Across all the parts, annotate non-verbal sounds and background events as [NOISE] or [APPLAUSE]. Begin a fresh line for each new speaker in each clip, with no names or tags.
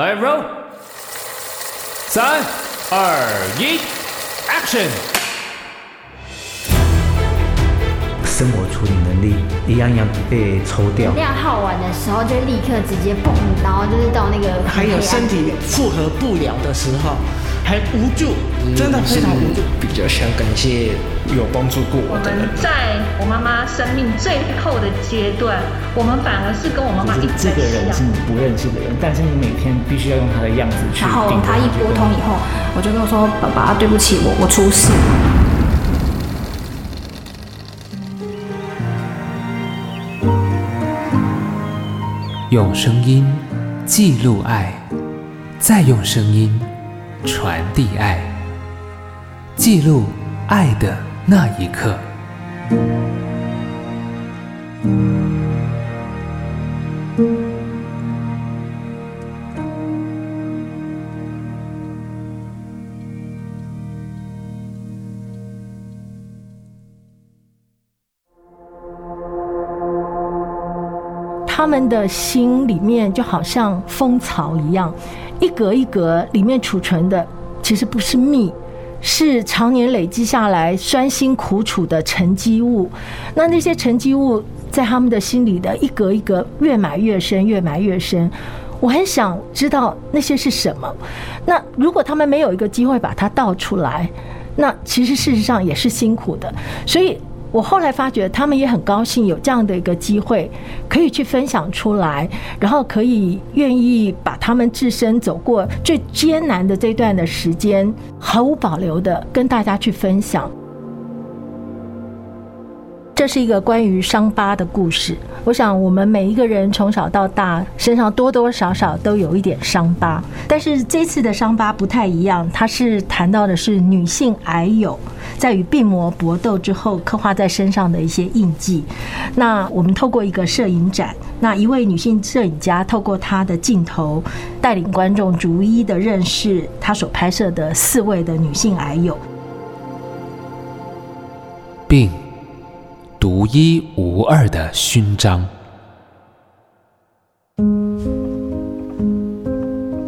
来，roll，三、二、一，action！
生活处理能力一样一样被抽掉。
量耗完的时候，就立刻直接蹦，然后就是到那个。
还有身体负荷不了的时候，还无助，真的非常无助。
比较想感谢有帮助过我的人。
在我妈妈生命最后的阶段，我们反而是跟我妈妈一直。
这个人是你不认识的人，但是你每天必须要用他的样子去。
然后他一拨通以后，我就跟我说：“爸爸，对不起，我我出事。”
用声音记录爱，再用声音传递爱，记录爱的那一刻。
们的心里面就好像蜂巢一样，一格一格里面储存的其实不是蜜，是常年累积下来酸辛苦楚的沉积物。那那些沉积物在他们的心里的一格一格越埋越深，越埋越深。我很想知道那些是什么。那如果他们没有一个机会把它倒出来，那其实事实上也是辛苦的。所以。我后来发觉，他们也很高兴有这样的一个机会，可以去分享出来，然后可以愿意把他们自身走过最艰难的这段的时间，毫无保留的跟大家去分享。这是一个关于伤疤的故事。我想，我们每一个人从小到大身上多多少少都有一点伤疤，但是这次的伤疤不太一样，它是谈到的是女性癌友在与病魔搏斗之后刻画在身上的一些印记。那我们透过一个摄影展，那一位女性摄影家透过她的镜头，带领观众逐一的认识她所拍摄的四位的女性癌友。
病。独一无二的勋章。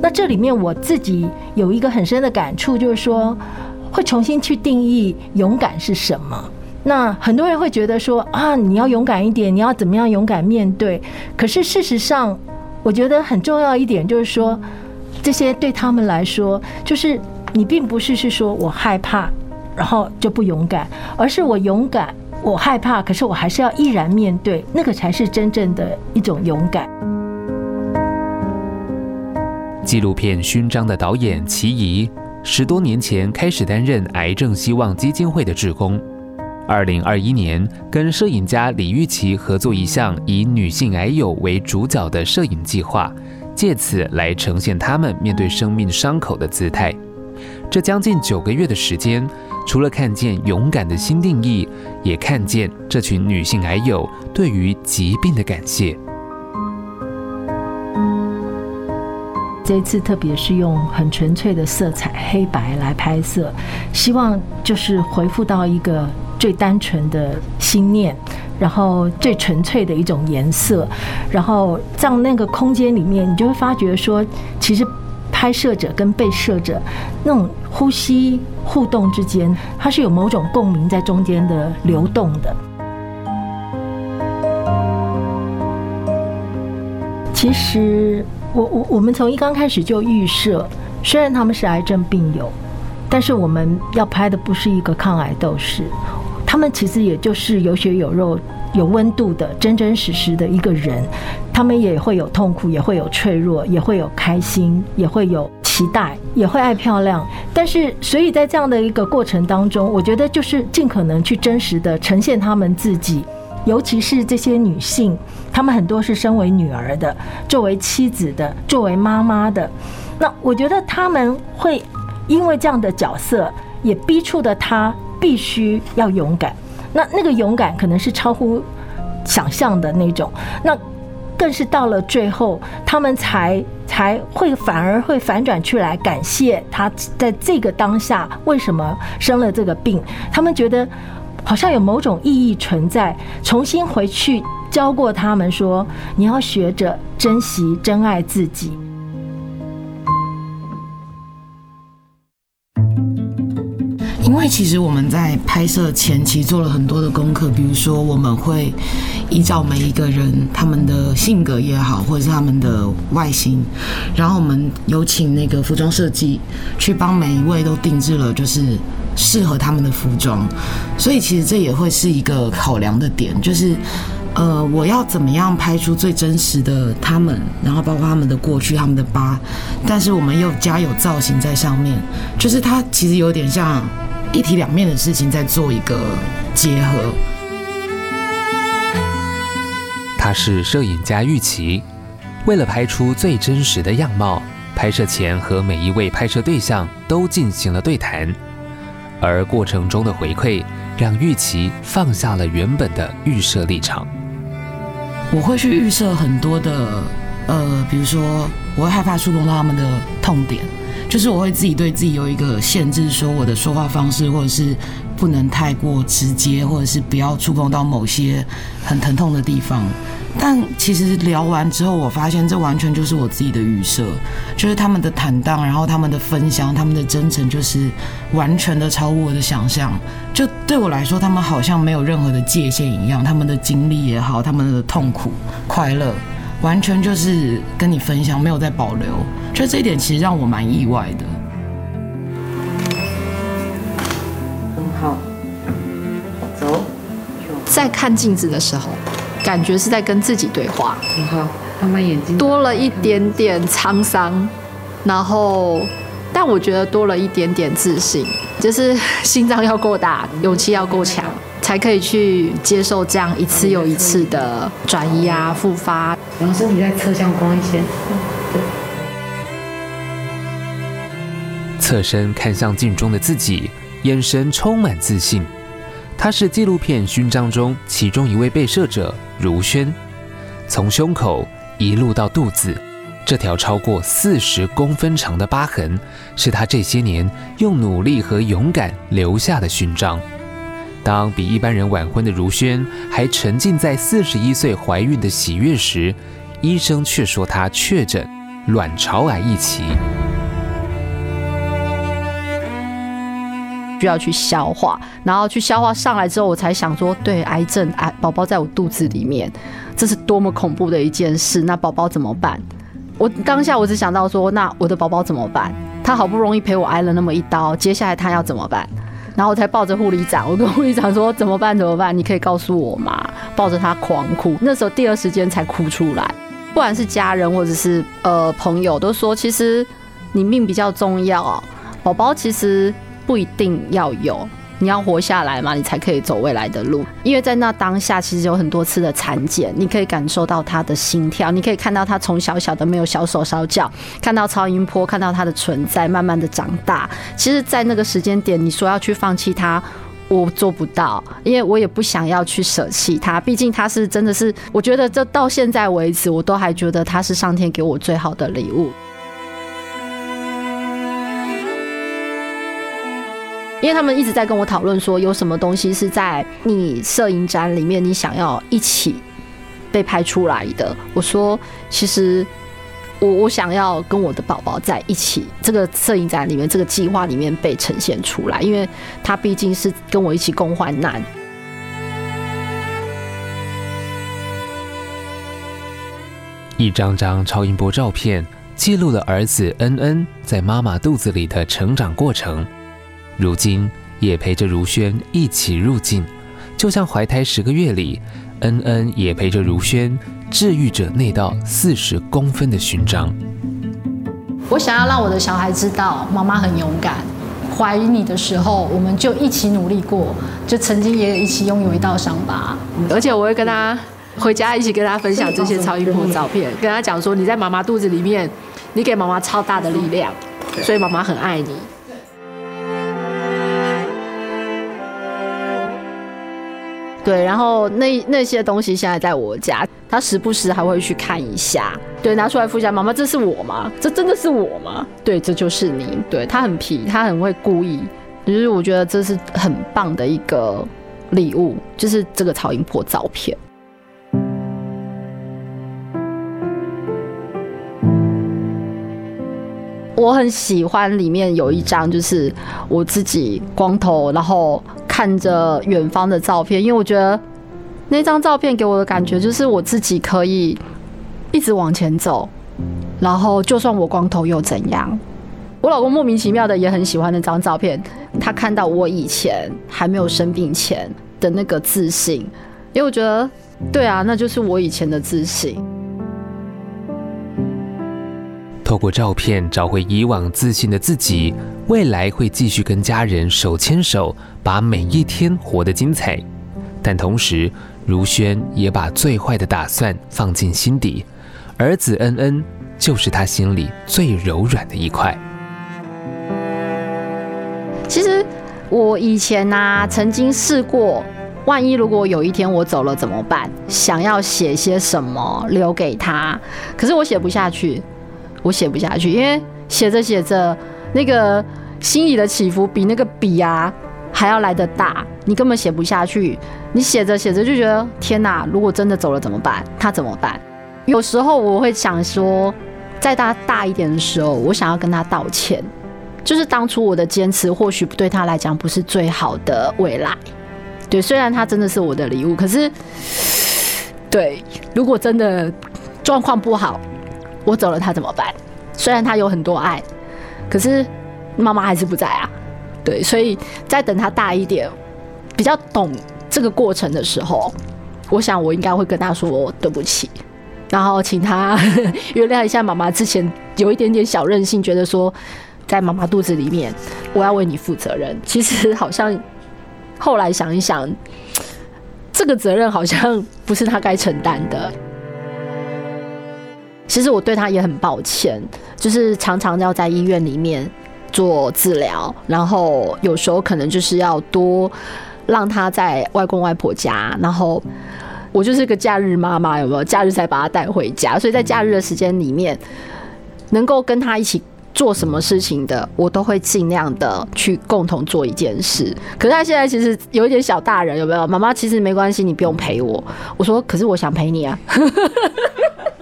那这里面我自己有一个很深的感触，就是说会重新去定义勇敢是什么。那很多人会觉得说啊，你要勇敢一点，你要怎么样勇敢面对？可是事实上，我觉得很重要一点就是说，这些对他们来说，就是你并不是是说我害怕，然后就不勇敢，而是我勇敢。我害怕，可是我还是要毅然面对，那个才是真正的一种勇敢。
纪录片《勋章》的导演齐怡，十多年前开始担任癌症希望基金会的志工，二零二一年跟摄影家李玉琦合作一项以女性癌友为主角的摄影计划，借此来呈现他们面对生命伤口的姿态。这将近九个月的时间。除了看见勇敢的新定义，也看见这群女性癌友对于疾病的感谢。
这一次特别是用很纯粹的色彩黑白来拍摄，希望就是回复到一个最单纯的心念，然后最纯粹的一种颜色，然后在那个空间里面，你就会发觉说，其实。拍摄者跟被摄者那种呼吸互动之间，它是有某种共鸣在中间的流动的。其实，我我我们从一刚开始就预设，虽然他们是癌症病友，但是我们要拍的不是一个抗癌斗士，他们其实也就是有血有肉。有温度的、真真实实的一个人，他们也会有痛苦，也会有脆弱，也会有开心，也会有期待，也会爱漂亮。但是，所以在这样的一个过程当中，我觉得就是尽可能去真实的呈现他们自己，尤其是这些女性，她们很多是身为女儿的，作为妻子的，作为妈妈的。那我觉得他们会因为这样的角色，也逼促的她必须要勇敢。那那个勇敢可能是超乎想象的那种，那更是到了最后，他们才才会反而会反转出来感谢他在这个当下为什么生了这个病，他们觉得好像有某种意义存在，重新回去教过他们说，你要学着珍惜、珍爱自己。
因为其实我们在拍摄前期做了很多的功课，比如说我们会依照每一个人他们的性格也好，或者是他们的外形，然后我们有请那个服装设计去帮每一位都定制了，就是适合他们的服装。所以其实这也会是一个考量的点，就是呃，我要怎么样拍出最真实的他们，然后包括他们的过去、他们的疤，但是我们又加有造型在上面，就是它其实有点像。一体两面的事情在做一个结合。
他是摄影家玉琪，为了拍出最真实的样貌，拍摄前和每一位拍摄对象都进行了对谈，而过程中的回馈让玉琪放下了原本的预设立场。
我会去预设很多的，呃，比如说我会害怕触碰到他们的痛点。就是我会自己对自己有一个限制，说我的说话方式，或者是不能太过直接，或者是不要触碰到某些很疼痛的地方。但其实聊完之后，我发现这完全就是我自己的预设，就是他们的坦荡，然后他们的分享，他们的真诚，就是完全的超乎我的想象。就对我来说，他们好像没有任何的界限一样，他们的经历也好，他们的痛苦、快乐。完全就是跟你分享，没有在保留，就这一点其实让我蛮意外的。
很好，走。
在看镜子的时候，感觉是在跟自己对话。
很好，慢慢眼睛
多了一点点沧桑，然后，但我觉得多了一点点自信，就是心脏要够大，勇气要够强。才可以去接受这样一次又一次的转移啊、复发。
然后身体再侧向光一些，对。
侧身看向镜中的自己，眼神充满自信。他是纪录片勋章中其中一位被摄者如轩。从胸口一路到肚子，这条超过四十公分长的疤痕，是他这些年用努力和勇敢留下的勋章。当比一般人晚婚的如萱还沉浸在四十一岁怀孕的喜悦时，医生却说她确诊卵巢癌一期，
需要去消化，然后去消化上来之后，我才想说，对，癌症癌宝宝在我肚子里面，这是多么恐怖的一件事。那宝宝怎么办？我当下我只想到说，那我的宝宝怎么办？他好不容易陪我挨了那么一刀，接下来他要怎么办？然后我才抱着护理长，我跟护理长说，怎么办？怎么办？你可以告诉我吗？抱着他狂哭，那时候第二时间才哭出来。不管是家人或者是呃朋友，都说其实你命比较重要，宝宝其实不一定要有。你要活下来嘛，你才可以走未来的路。因为在那当下，其实有很多次的产检，你可以感受到他的心跳，你可以看到他从小小的没有小手小脚，看到超音波，看到他的存在，慢慢的长大。其实，在那个时间点，你说要去放弃他，我做不到，因为我也不想要去舍弃他。毕竟他是真的是，我觉得这到现在为止，我都还觉得他是上天给我最好的礼物。因为他们一直在跟我讨论说，有什么东西是在你摄影展里面，你想要一起被拍出来的。我说，其实我我想要跟我的宝宝在一起，这个摄影展里面，这个计划里面被呈现出来，因为他毕竟是跟我一起共患难。
一张张超音波照片记录了儿子恩恩在妈妈肚子里的成长过程。如今也陪着如萱一起入境，就像怀胎十个月里，恩恩也陪着如萱治愈着那道四十公分的勋章。
我想要让我的小孩知道，妈妈很勇敢。怀你的时候，我们就一起努力过，就曾经也一起拥有一道伤疤。而且我会跟他回家一起跟他分享这些超音波照片，跟他讲说，你在妈妈肚子里面，你给妈妈超大的力量，所以妈妈很爱你。对，然后那那些东西现在在我家，他时不时还会去看一下。对，拿出来附下，妈妈，这是我吗？这真的是我吗？对，这就是你。对，他很皮，他很会故意。就是我觉得这是很棒的一个礼物，就是这个超音波照片。我很喜欢里面有一张，就是我自己光头，然后看着远方的照片，因为我觉得那张照片给我的感觉就是我自己可以一直往前走，然后就算我光头又怎样？我老公莫名其妙的也很喜欢那张照片，他看到我以前还没有生病前的那个自信，因为我觉得，对啊，那就是我以前的自信。
透过照片找回以往自信的自己，未来会继续跟家人手牵手，把每一天活得精彩。但同时，如萱也把最坏的打算放进心底，儿子恩恩就是他心里最柔软的一块。
其实我以前啊，曾经试过，万一如果有一天我走了怎么办？想要写些什么留给他，可是我写不下去。我写不下去，因为写着写着，那个心里的起伏比那个笔啊还要来得大，你根本写不下去。你写着写着就觉得天哪，如果真的走了怎么办？他怎么办？有时候我会想说，在他大一点的时候，我想要跟他道歉，就是当初我的坚持或许对他来讲不是最好的未来。对，虽然他真的是我的礼物，可是对，如果真的状况不好。我走了，他怎么办？虽然他有很多爱，可是妈妈还是不在啊。对，所以在等他大一点，比较懂这个过程的时候，我想我应该会跟他说对不起，然后请他 [LAUGHS] 原谅一下妈妈之前有一点点小任性，觉得说在妈妈肚子里面我要为你负责任。其实好像后来想一想，这个责任好像不是他该承担的。其实我对他也很抱歉，就是常常要在医院里面做治疗，然后有时候可能就是要多让他在外公外婆家，然后我就是个假日妈妈，有没有？假日才把他带回家，所以在假日的时间里面，能够跟他一起做什么事情的，我都会尽量的去共同做一件事。可是他现在其实有一点小大人，有没有？妈妈其实没关系，你不用陪我。我说，可是我想陪你啊。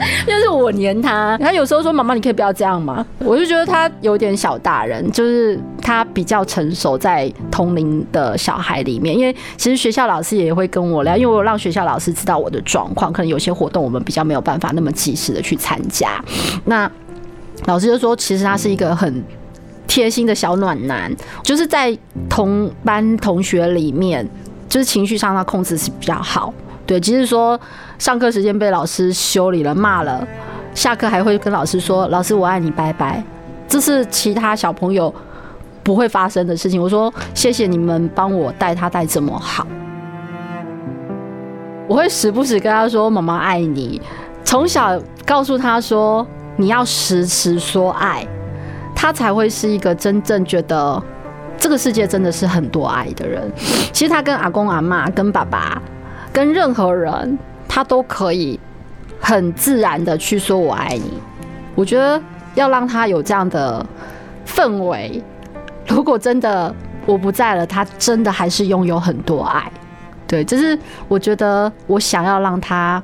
[LAUGHS] 就是我黏他，他有时候说：“妈妈，你可以不要这样吗？”我就觉得他有点小大人，就是他比较成熟，在同龄的小孩里面。因为其实学校老师也会跟我聊，因为我让学校老师知道我的状况，可能有些活动我们比较没有办法那么及时的去参加。那老师就说，其实他是一个很贴心的小暖男，就是在同班同学里面，就是情绪上他控制是比较好。对，即使说上课时间被老师修理了、骂了，下课还会跟老师说：“老师，我爱你，拜拜。”这是其他小朋友不会发生的事情。我说：“谢谢你们帮我带他带这么好。”我会时不时跟他说：“妈妈爱你。”从小告诉他说：“你要时时说爱，他才会是一个真正觉得这个世界真的是很多爱的人。”其实他跟阿公阿嬷、跟爸爸。跟任何人，他都可以很自然的去说“我爱你”。我觉得要让他有这样的氛围。如果真的我不在了，他真的还是拥有很多爱。对，就是我觉得我想要让他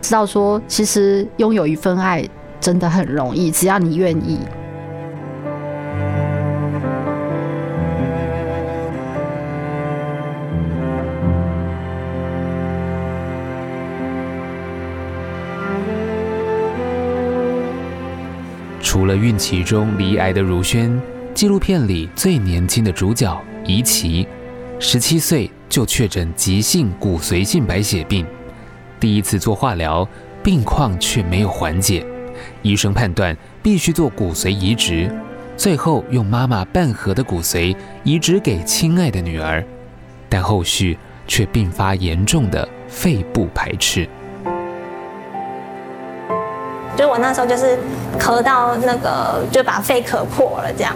知道说，其实拥有一份爱真的很容易，只要你愿意。
除了孕期中罹癌的如萱，纪录片里最年轻的主角怡琪，十七岁就确诊急性骨髓性白血病，第一次做化疗，病况却没有缓解，医生判断必须做骨髓移植，最后用妈妈半盒的骨髓移植给亲爱的女儿，但后续却并发严重的肺部排斥。
就我那时候就是咳到那个，就把肺咳破了这样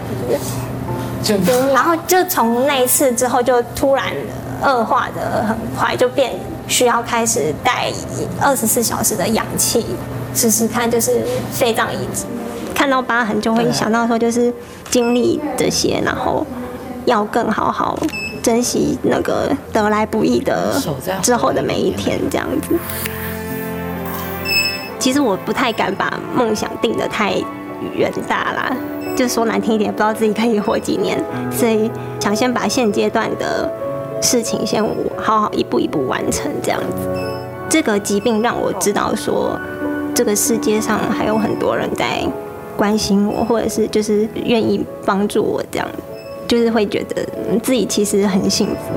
子，然后就从那一次之后就突然恶化的很快，就变需要开始带二十四小时的氧气，试试看就是肺脏移植。看到疤痕就会想到说，就是经历这些，然后要更好好珍惜那个得来不易的之后的每一天这样子。其实我不太敢把梦想定得太远大啦，就说难听一点，不知道自己可以活几年，所以想先把现阶段的事情先好好一步一步完成，这样子。这个疾病让我知道说，这个世界上还有很多人在关心我，或者是就是愿意帮助我，这样就是会觉得自己其实很幸福。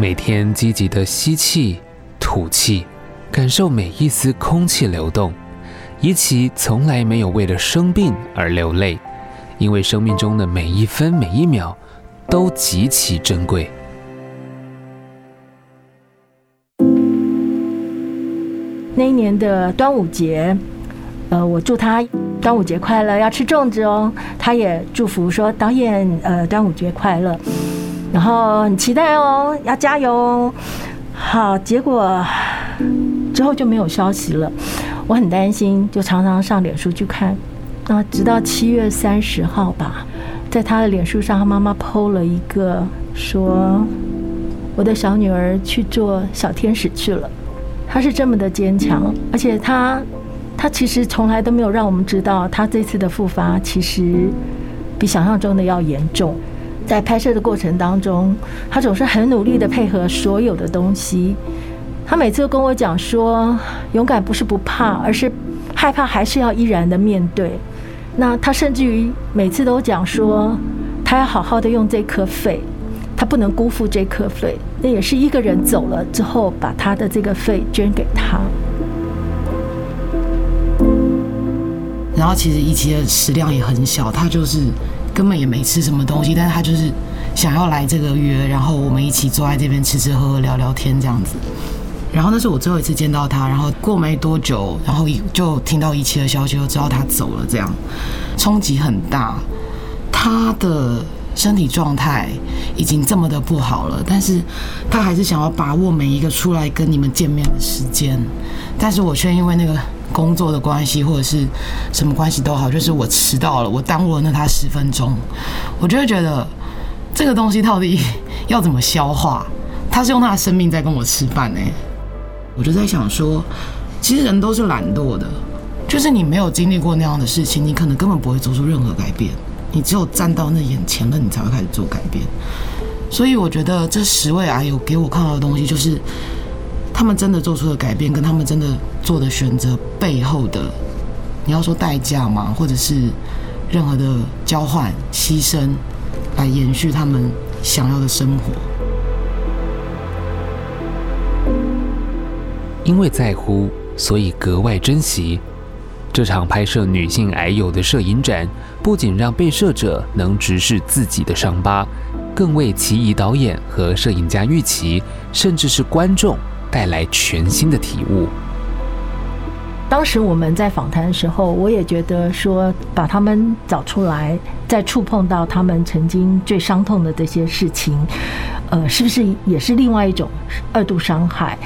每天积极的吸气、吐气，感受每一丝空气流动。怡琪从来没有为了生病而流泪，因为生命中的每一分每一秒都极其珍贵。
那一年的端午节，呃，我祝他端午节快乐，要吃粽子哦。他也祝福说导演，呃，端午节快乐。然后很期待哦，要加油哦。好，结果之后就没有消息了，我很担心，就常常上脸书去看。那直到七月三十号吧，在他的脸书上，他妈妈 PO 了一个说：“我的小女儿去做小天使去了。”她是这么的坚强，而且她，她其实从来都没有让我们知道，她这次的复发其实比想象中的要严重。在拍摄的过程当中，他总是很努力的配合所有的东西。他每次都跟我讲说，勇敢不是不怕，而是害怕还是要依然的面对。那他甚至于每次都讲说，他要好好的用这颗肺，他不能辜负这颗肺。那也是一个人走了之后，把他的这个肺捐给他。
然后其实怡琪的食量也很小，他就是。根本也没吃什么东西，但是他就是想要来这个约，然后我们一起坐在这边吃吃喝喝聊聊天这样子。然后那是我最后一次见到他，然后过没多久，然后就听到一切的消息，就知道他走了，这样冲击很大。他的身体状态已经这么的不好了，但是他还是想要把握每一个出来跟你们见面的时间，但是我却因为那个。工作的关系或者是什么关系都好，就是我迟到了，我耽误了那他十分钟，我就会觉得这个东西到底要怎么消化？他是用他的生命在跟我吃饭呢。我就在想说，其实人都是懒惰的，就是你没有经历过那样的事情，你可能根本不会做出任何改变。你只有站到那眼前了，你才会开始做改变。所以我觉得这十位癌友给我看到的东西就是。他们真的做出的改变，跟他们真的做的选择背后的，你要说代价吗？或者是任何的交换、牺牲，来延续他们想要的生活？
因为在乎，所以格外珍惜。这场拍摄女性癌友的摄影展，不仅让被摄者能直视自己的伤疤，更为奇怡导演和摄影家玉琪，甚至是观众。带来全新的体悟。
当时我们在访谈的时候，我也觉得说，把他们找出来，再触碰到他们曾经最伤痛的这些事情，呃，是不是也是另外一种二度伤害？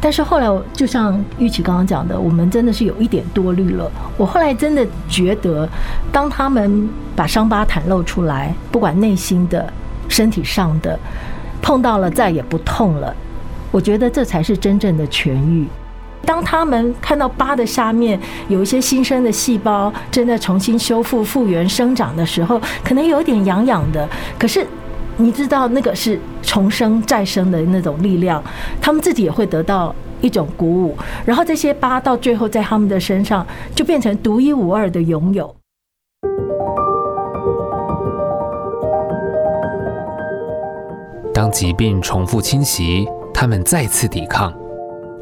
但是后来，就像玉琪刚刚讲的，我们真的是有一点多虑了。我后来真的觉得，当他们把伤疤袒露出来，不管内心的、身体上的，碰到了再也不痛了。我觉得这才是真正的痊愈。当他们看到疤的下面有一些新生的细胞正在重新修复、复原、生长的时候，可能有点痒痒的。可是你知道，那个是重生、再生的那种力量，他们自己也会得到一种鼓舞。然后这些疤到最后在他们的身上就变成独一无二的拥有。
当疾病重复侵袭。他们再次抵抗，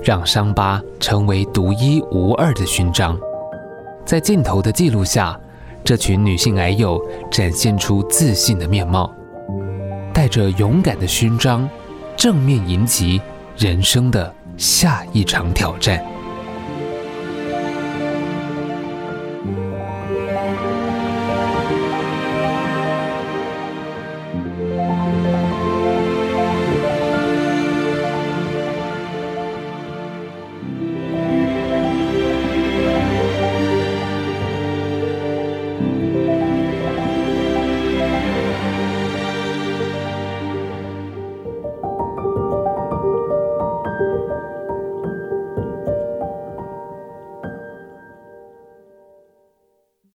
让伤疤成为独一无二的勋章。在镜头的记录下，这群女性癌友展现出自信的面貌，带着勇敢的勋章，正面迎击人生的下一场挑战。